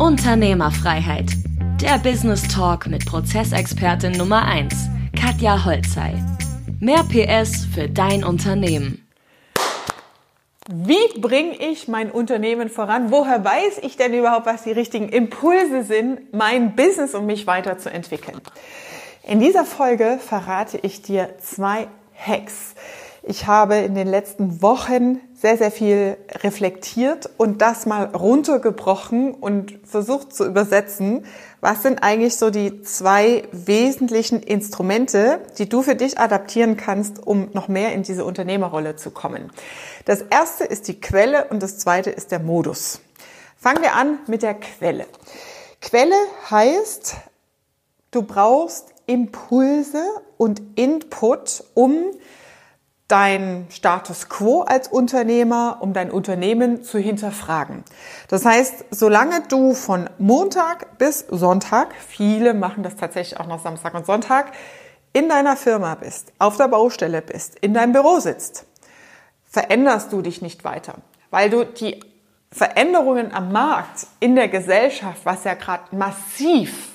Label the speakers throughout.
Speaker 1: Unternehmerfreiheit. Der Business Talk mit Prozessexpertin Nummer 1, Katja Holzei. Mehr PS für dein Unternehmen.
Speaker 2: Wie bringe ich mein Unternehmen voran? Woher weiß ich denn überhaupt, was die richtigen Impulse sind, mein Business und mich weiterzuentwickeln? In dieser Folge verrate ich dir zwei Hacks. Ich habe in den letzten Wochen sehr, sehr viel reflektiert und das mal runtergebrochen und versucht zu übersetzen. Was sind eigentlich so die zwei wesentlichen Instrumente, die du für dich adaptieren kannst, um noch mehr in diese Unternehmerrolle zu kommen? Das erste ist die Quelle und das zweite ist der Modus. Fangen wir an mit der Quelle. Quelle heißt, du brauchst Impulse und Input, um dein Status quo als Unternehmer, um dein Unternehmen zu hinterfragen. Das heißt, solange du von Montag bis Sonntag, viele machen das tatsächlich auch noch Samstag und Sonntag, in deiner Firma bist, auf der Baustelle bist, in deinem Büro sitzt, veränderst du dich nicht weiter, weil du die Veränderungen am Markt, in der Gesellschaft, was ja gerade massiv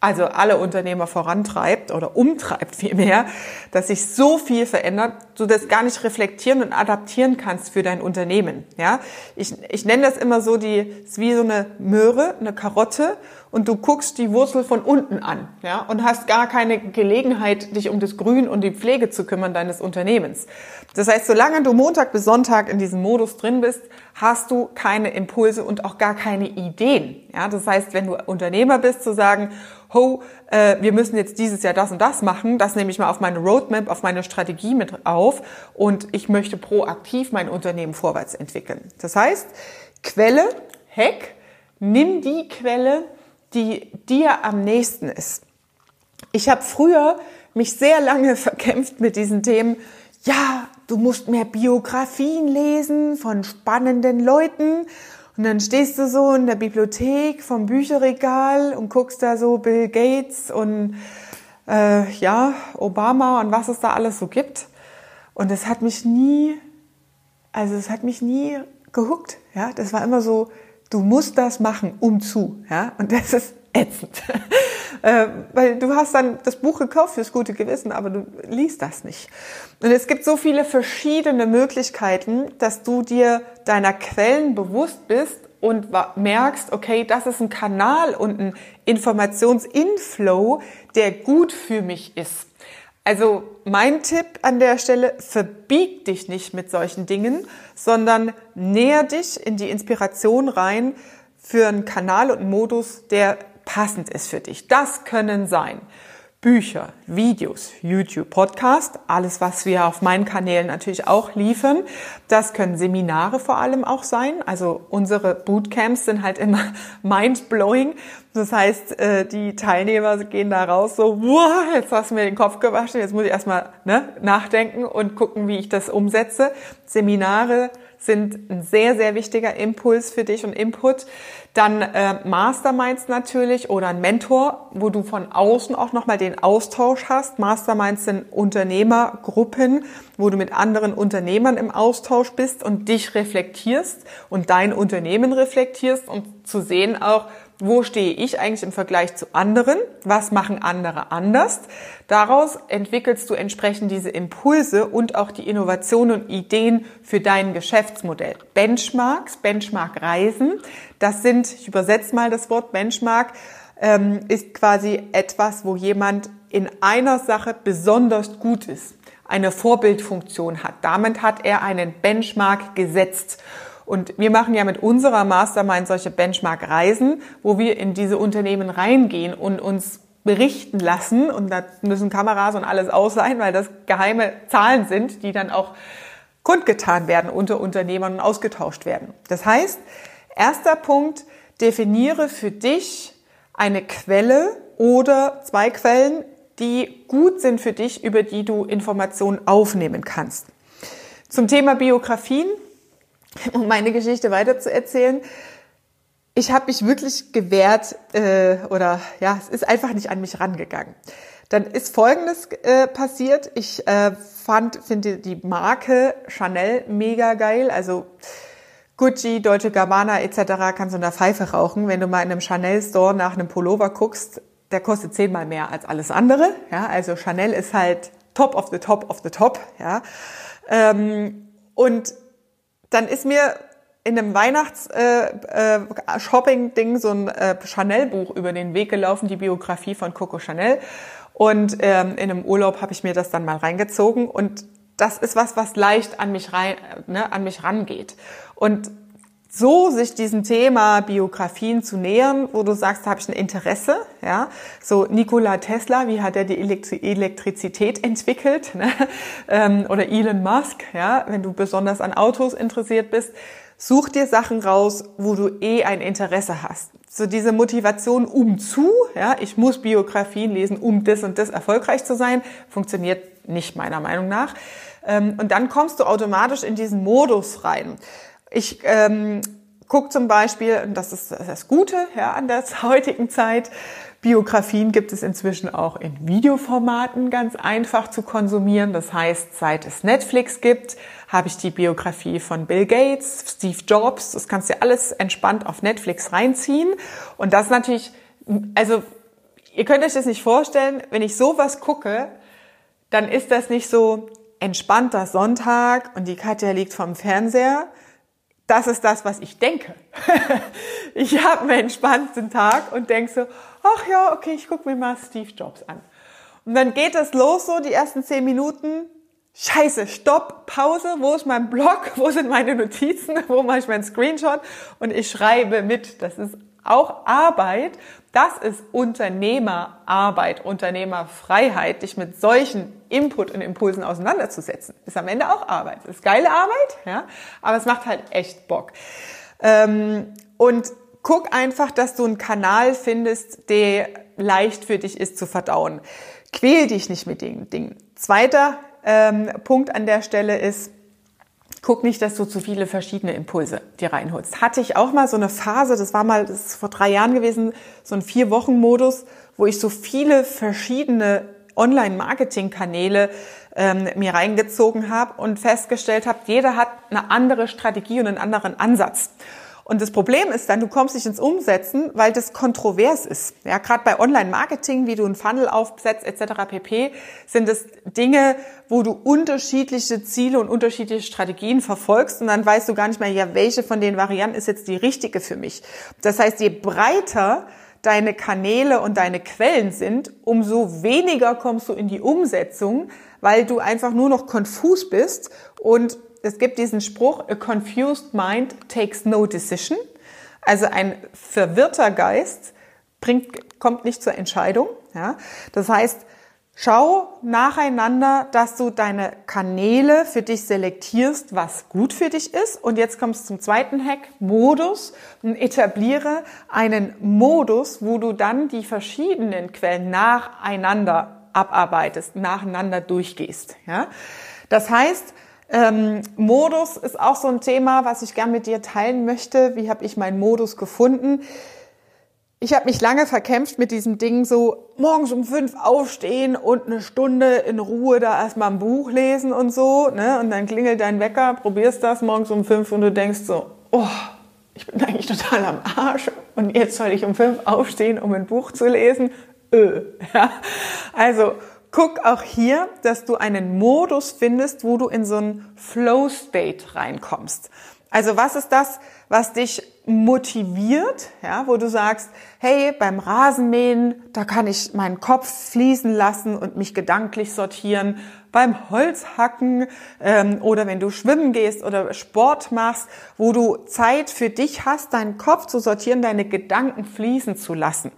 Speaker 2: also alle Unternehmer vorantreibt oder umtreibt vielmehr, dass sich so viel verändert, du das gar nicht reflektieren und adaptieren kannst für dein Unternehmen. Ja, ich, ich nenne das immer so, die ist wie so eine Möhre, eine Karotte und du guckst die Wurzel von unten an, ja, und hast gar keine Gelegenheit, dich um das Grün und die Pflege zu kümmern deines Unternehmens. Das heißt, solange du Montag bis Sonntag in diesem Modus drin bist, hast du keine Impulse und auch gar keine Ideen. Ja, das heißt, wenn du Unternehmer bist, zu sagen, ho, äh, wir müssen jetzt dieses Jahr das und das machen, das nehme ich mal auf meine Roadmap, auf meine Strategie mit auf und ich möchte proaktiv mein Unternehmen vorwärts entwickeln. Das heißt, Quelle, Hack, nimm die Quelle, die dir am nächsten ist. Ich habe früher mich sehr lange verkämpft mit diesen Themen. Ja, du musst mehr Biografien lesen von spannenden Leuten und dann stehst du so in der Bibliothek vom Bücherregal und guckst da so Bill Gates und äh, ja, Obama und was es da alles so gibt. Und es hat mich nie, also es hat mich nie gehuckt. Ja, das war immer so, du musst das machen, um zu. Ja, und das ist ätzend. äh, weil du hast dann das Buch gekauft fürs gute Gewissen, aber du liest das nicht. Und es gibt so viele verschiedene Möglichkeiten, dass du dir deiner Quellen bewusst bist und merkst, okay, das ist ein Kanal und ein Informationsinflow, der gut für mich ist. Also mein Tipp an der Stelle, verbieg dich nicht mit solchen Dingen, sondern näher dich in die Inspiration rein für einen Kanal und einen Modus, der passend ist für dich. Das können sein Bücher, Videos, YouTube, Podcast, alles, was wir auf meinen Kanälen natürlich auch liefern. Das können Seminare vor allem auch sein. Also unsere Bootcamps sind halt immer mind-blowing. Das heißt, äh, die Teilnehmer gehen da raus so, wow, jetzt hast du mir den Kopf gewaschen, jetzt muss ich erstmal ne, nachdenken und gucken, wie ich das umsetze. Seminare sind ein sehr, sehr wichtiger Impuls für dich und Input. Dann äh, Masterminds natürlich oder ein Mentor, wo du von außen auch nochmal den Austausch hast. Masterminds sind Unternehmergruppen, wo du mit anderen Unternehmern im Austausch bist und dich reflektierst und dein Unternehmen reflektierst und zu sehen auch, wo stehe ich eigentlich im Vergleich zu anderen? Was machen andere anders? Daraus entwickelst du entsprechend diese Impulse und auch die Innovationen und Ideen für dein Geschäftsmodell. Benchmarks, Benchmark-Reisen, das sind, ich übersetze mal das Wort Benchmark, ähm, ist quasi etwas, wo jemand in einer Sache besonders gut ist, eine Vorbildfunktion hat. Damit hat er einen Benchmark gesetzt. Und wir machen ja mit unserer Mastermind solche Benchmark-Reisen, wo wir in diese Unternehmen reingehen und uns berichten lassen. Und da müssen Kameras und alles aus sein, weil das geheime Zahlen sind, die dann auch kundgetan werden unter Unternehmern und ausgetauscht werden. Das heißt, erster Punkt, definiere für dich eine Quelle oder zwei Quellen, die gut sind für dich, über die du Informationen aufnehmen kannst. Zum Thema Biografien um meine Geschichte weiter zu erzählen. Ich habe mich wirklich gewehrt äh, oder ja, es ist einfach nicht an mich rangegangen. Dann ist Folgendes äh, passiert. Ich äh, fand, finde die Marke Chanel mega geil. Also Gucci, Deutsche Gabbana etc. kannst du in der Pfeife rauchen. Wenn du mal in einem Chanel Store nach einem Pullover guckst, der kostet zehnmal mehr als alles andere. Ja, also Chanel ist halt top of the top of the top. Ja, ähm, und dann ist mir in einem Weihnachts-Shopping-Ding äh, äh, so ein äh, Chanel-Buch über den Weg gelaufen, die Biografie von Coco Chanel. Und ähm, in einem Urlaub habe ich mir das dann mal reingezogen und das ist was, was leicht an mich rein, ne, an mich rangeht. Und so sich diesem Thema Biografien zu nähern, wo du sagst, da habe ich ein Interesse, ja, so Nikola Tesla, wie hat er die Elektrizität entwickelt, ne? ähm, oder Elon Musk, ja, wenn du besonders an Autos interessiert bist, such dir Sachen raus, wo du eh ein Interesse hast. So diese Motivation um zu, ja, ich muss Biografien lesen, um das und das erfolgreich zu sein, funktioniert nicht meiner Meinung nach. Ähm, und dann kommst du automatisch in diesen Modus rein. Ich ähm, gucke zum Beispiel, und das ist das Gute ja, an der heutigen Zeit, Biografien gibt es inzwischen auch in Videoformaten ganz einfach zu konsumieren. Das heißt, seit es Netflix gibt, habe ich die Biografie von Bill Gates, Steve Jobs. Das kannst du alles entspannt auf Netflix reinziehen. Und das natürlich, also ihr könnt euch das nicht vorstellen, wenn ich sowas gucke, dann ist das nicht so entspannter Sonntag und die Katja liegt vom Fernseher, das ist das, was ich denke. ich habe einen entspannten Tag und denke so, ach ja, okay, ich gucke mir mal Steve Jobs an. Und dann geht es los so, die ersten zehn Minuten. Scheiße, Stopp, Pause, wo ist mein Blog, wo sind meine Notizen, wo mache ich meinen Screenshot und ich schreibe mit. Das ist auch Arbeit. Das ist Unternehmerarbeit, Unternehmerfreiheit, dich mit solchen Input und Impulsen auseinanderzusetzen. Ist am Ende auch Arbeit. Ist geile Arbeit, ja, aber es macht halt echt Bock. Ähm, und guck einfach, dass du einen Kanal findest, der leicht für dich ist zu verdauen. Quäl dich nicht mit den Dingen. Zweiter ähm, Punkt an der Stelle ist, guck nicht, dass du zu viele verschiedene Impulse dir reinholst. Hatte ich auch mal so eine Phase, das war mal, das ist vor drei Jahren gewesen, so ein Vier-Wochen-Modus, wo ich so viele verschiedene Online-Marketing-Kanäle ähm, mir reingezogen habe und festgestellt habe, jeder hat eine andere Strategie und einen anderen Ansatz. Und das Problem ist dann, du kommst nicht ins Umsetzen, weil das kontrovers ist. Ja, gerade bei Online-Marketing, wie du einen Funnel aufsetzt etc. pp, sind es Dinge, wo du unterschiedliche Ziele und unterschiedliche Strategien verfolgst und dann weißt du gar nicht mehr, ja, welche von den Varianten ist jetzt die richtige für mich. Das heißt, je breiter deine Kanäle und deine Quellen sind, umso weniger kommst du in die Umsetzung, weil du einfach nur noch konfus bist und es gibt diesen Spruch, a confused mind takes no decision. Also ein verwirrter Geist bringt, kommt nicht zur Entscheidung. Ja? Das heißt, schau nacheinander, dass du deine Kanäle für dich selektierst, was gut für dich ist. Und jetzt kommst du zum zweiten Hack, Modus. Und etabliere einen Modus, wo du dann die verschiedenen Quellen nacheinander abarbeitest, nacheinander durchgehst. Ja? Das heißt, ähm, Modus ist auch so ein Thema, was ich gern mit dir teilen möchte. Wie habe ich meinen Modus gefunden? Ich habe mich lange verkämpft mit diesem Ding, so morgens um fünf aufstehen und eine Stunde in Ruhe da erstmal ein Buch lesen und so. Ne? Und dann klingelt dein Wecker, probierst das morgens um fünf und du denkst so, oh, ich bin eigentlich total am Arsch und jetzt soll ich um fünf aufstehen, um ein Buch zu lesen. Öh. Ja? Also guck auch hier, dass du einen Modus findest, wo du in so einen Flow-State reinkommst. Also was ist das, was dich motiviert, ja, wo du sagst, hey, beim Rasenmähen, da kann ich meinen Kopf fließen lassen und mich gedanklich sortieren. Beim Holzhacken ähm, oder wenn du schwimmen gehst oder Sport machst, wo du Zeit für dich hast, deinen Kopf zu sortieren, deine Gedanken fließen zu lassen.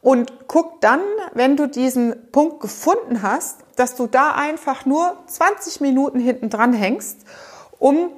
Speaker 2: Und guck dann, wenn du diesen Punkt gefunden hast, dass du da einfach nur 20 Minuten hinten dran hängst, um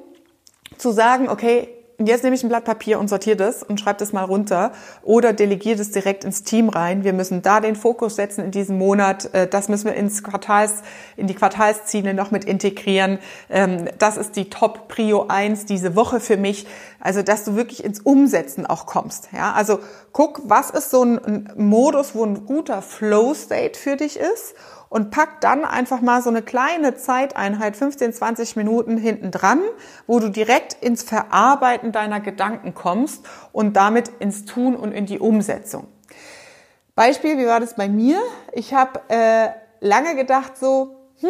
Speaker 2: zu sagen, okay, jetzt nehme ich ein Blatt Papier und sortiere das und schreibe das mal runter oder delegiere das direkt ins Team rein. Wir müssen da den Fokus setzen in diesem Monat. Äh, das müssen wir ins Quartals, in die Quartalsziele noch mit integrieren. Ähm, das ist die Top Prio 1 diese Woche für mich. Also, dass du wirklich ins Umsetzen auch kommst. Ja, also guck, was ist so ein Modus, wo ein guter Flow State für dich ist und pack dann einfach mal so eine kleine Zeiteinheit, 15, 20 Minuten hinten dran, wo du direkt ins Verarbeiten deiner Gedanken kommst und damit ins Tun und in die Umsetzung. Beispiel, wie war das bei mir? Ich habe äh, lange gedacht so, hm,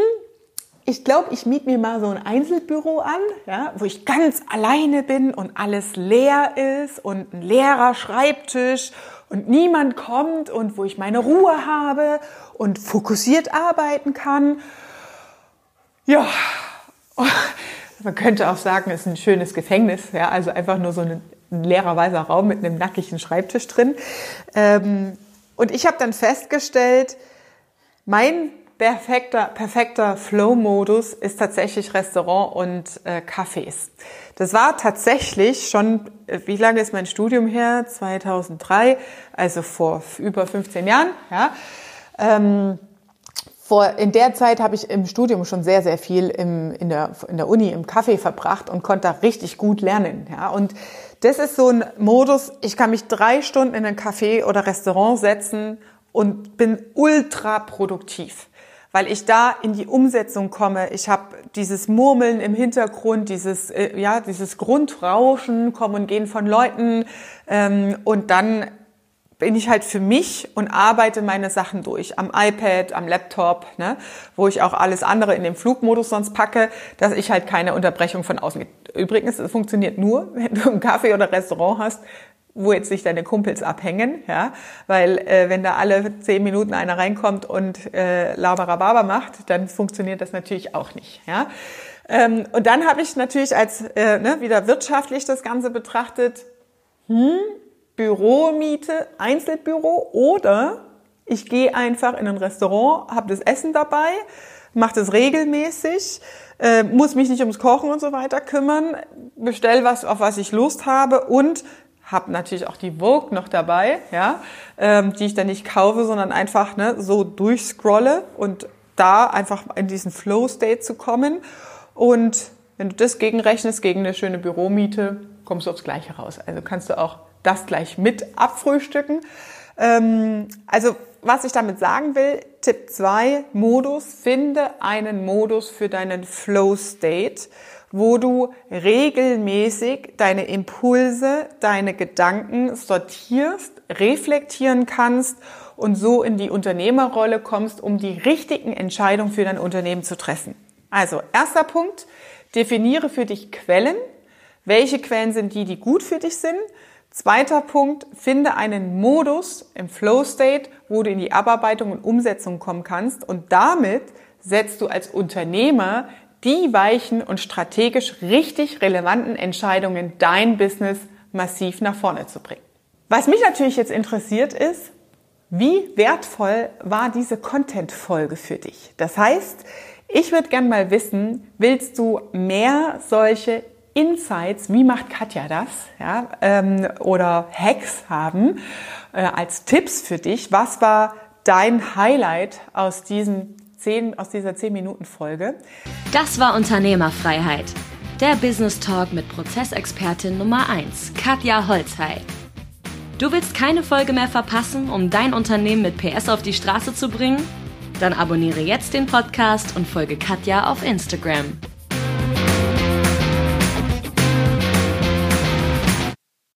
Speaker 2: ich glaube, ich miete mir mal so ein Einzelbüro an, ja, wo ich ganz alleine bin und alles leer ist und ein leerer Schreibtisch und niemand kommt und wo ich meine Ruhe habe und fokussiert arbeiten kann. Ja, man könnte auch sagen, es ist ein schönes Gefängnis, ja, also einfach nur so ein, leerer weißer Raum mit einem nackigen Schreibtisch drin. Ähm, und ich habe dann festgestellt, mein perfekter, perfekter Flow-Modus ist tatsächlich Restaurant und äh, Cafés. Das war tatsächlich schon, wie lange ist mein Studium her? 2003, also vor über 15 Jahren. Ja. Ähm, vor, in der Zeit habe ich im Studium schon sehr, sehr viel im, in, der, in der Uni im Café verbracht und konnte da richtig gut lernen. Ja. Und das ist so ein Modus, ich kann mich drei Stunden in ein Café oder Restaurant setzen und bin ultra produktiv weil ich da in die Umsetzung komme. Ich habe dieses Murmeln im Hintergrund, dieses äh, ja dieses Grundrauschen, kommen und gehen von Leuten ähm, und dann bin ich halt für mich und arbeite meine Sachen durch am iPad, am Laptop, ne, wo ich auch alles andere in den Flugmodus sonst packe, dass ich halt keine Unterbrechung von außen. Übrigens, es funktioniert nur, wenn du einen Kaffee oder Restaurant hast, wo jetzt sich deine Kumpels abhängen, ja, weil äh, wenn da alle zehn Minuten einer reinkommt und äh, Labarababa macht, dann funktioniert das natürlich auch nicht, ja. Ähm, und dann habe ich natürlich als äh, ne, wieder wirtschaftlich das Ganze betrachtet, hm, Büromiete, Einzelbüro oder ich gehe einfach in ein Restaurant, habe das Essen dabei, mache das regelmäßig, äh, muss mich nicht ums Kochen und so weiter kümmern, bestell was, auf was ich Lust habe und habe natürlich auch die Vogue noch dabei, ja, ähm, die ich dann nicht kaufe, sondern einfach ne, so durchscrolle und da einfach in diesen Flow-State zu kommen. Und wenn du das gegenrechnest gegen eine schöne Büromiete, kommst du aufs Gleiche raus. Also kannst du auch das gleich mit abfrühstücken. Ähm, also was ich damit sagen will, Tipp 2, Modus, finde einen Modus für deinen Flow-State wo du regelmäßig deine Impulse, deine Gedanken sortierst, reflektieren kannst und so in die Unternehmerrolle kommst, um die richtigen Entscheidungen für dein Unternehmen zu treffen. Also, erster Punkt, definiere für dich Quellen. Welche Quellen sind die, die gut für dich sind? Zweiter Punkt, finde einen Modus im Flow State, wo du in die Abarbeitung und Umsetzung kommen kannst und damit setzt du als Unternehmer die weichen und strategisch richtig relevanten Entscheidungen dein Business massiv nach vorne zu bringen. Was mich natürlich jetzt interessiert ist, wie wertvoll war diese Content-Folge für dich? Das heißt, ich würde gerne mal wissen, willst du mehr solche Insights, wie macht Katja das, ja, ähm, oder Hacks haben äh, als Tipps für dich? Was war dein Highlight aus diesem zehn, aus dieser 10-Minuten-Folge.
Speaker 1: Das war Unternehmerfreiheit. Der Business Talk mit Prozessexpertin Nummer 1, Katja Holzhey. Du willst keine Folge mehr verpassen, um dein Unternehmen mit PS auf die Straße zu bringen? Dann abonniere jetzt den Podcast und folge Katja auf Instagram.